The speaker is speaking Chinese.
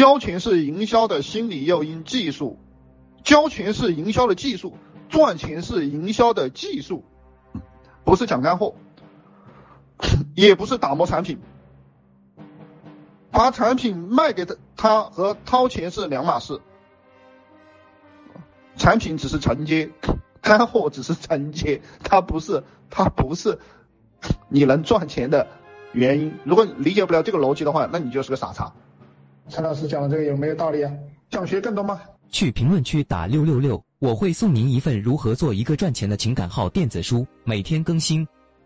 交钱是营销的心理诱因技术，交钱是营销的技术，赚钱是营销的技术，不是讲干货，也不是打磨产品，把产品卖给他，他和掏钱是两码事，产品只是承接，干货只是承接，它不是，它不是你能赚钱的原因。如果你理解不了这个逻辑的话，那你就是个傻叉。陈老师讲的这个有没有道理啊？想学更多吗？去评论区打六六六，我会送您一份如何做一个赚钱的情感号电子书，每天更新。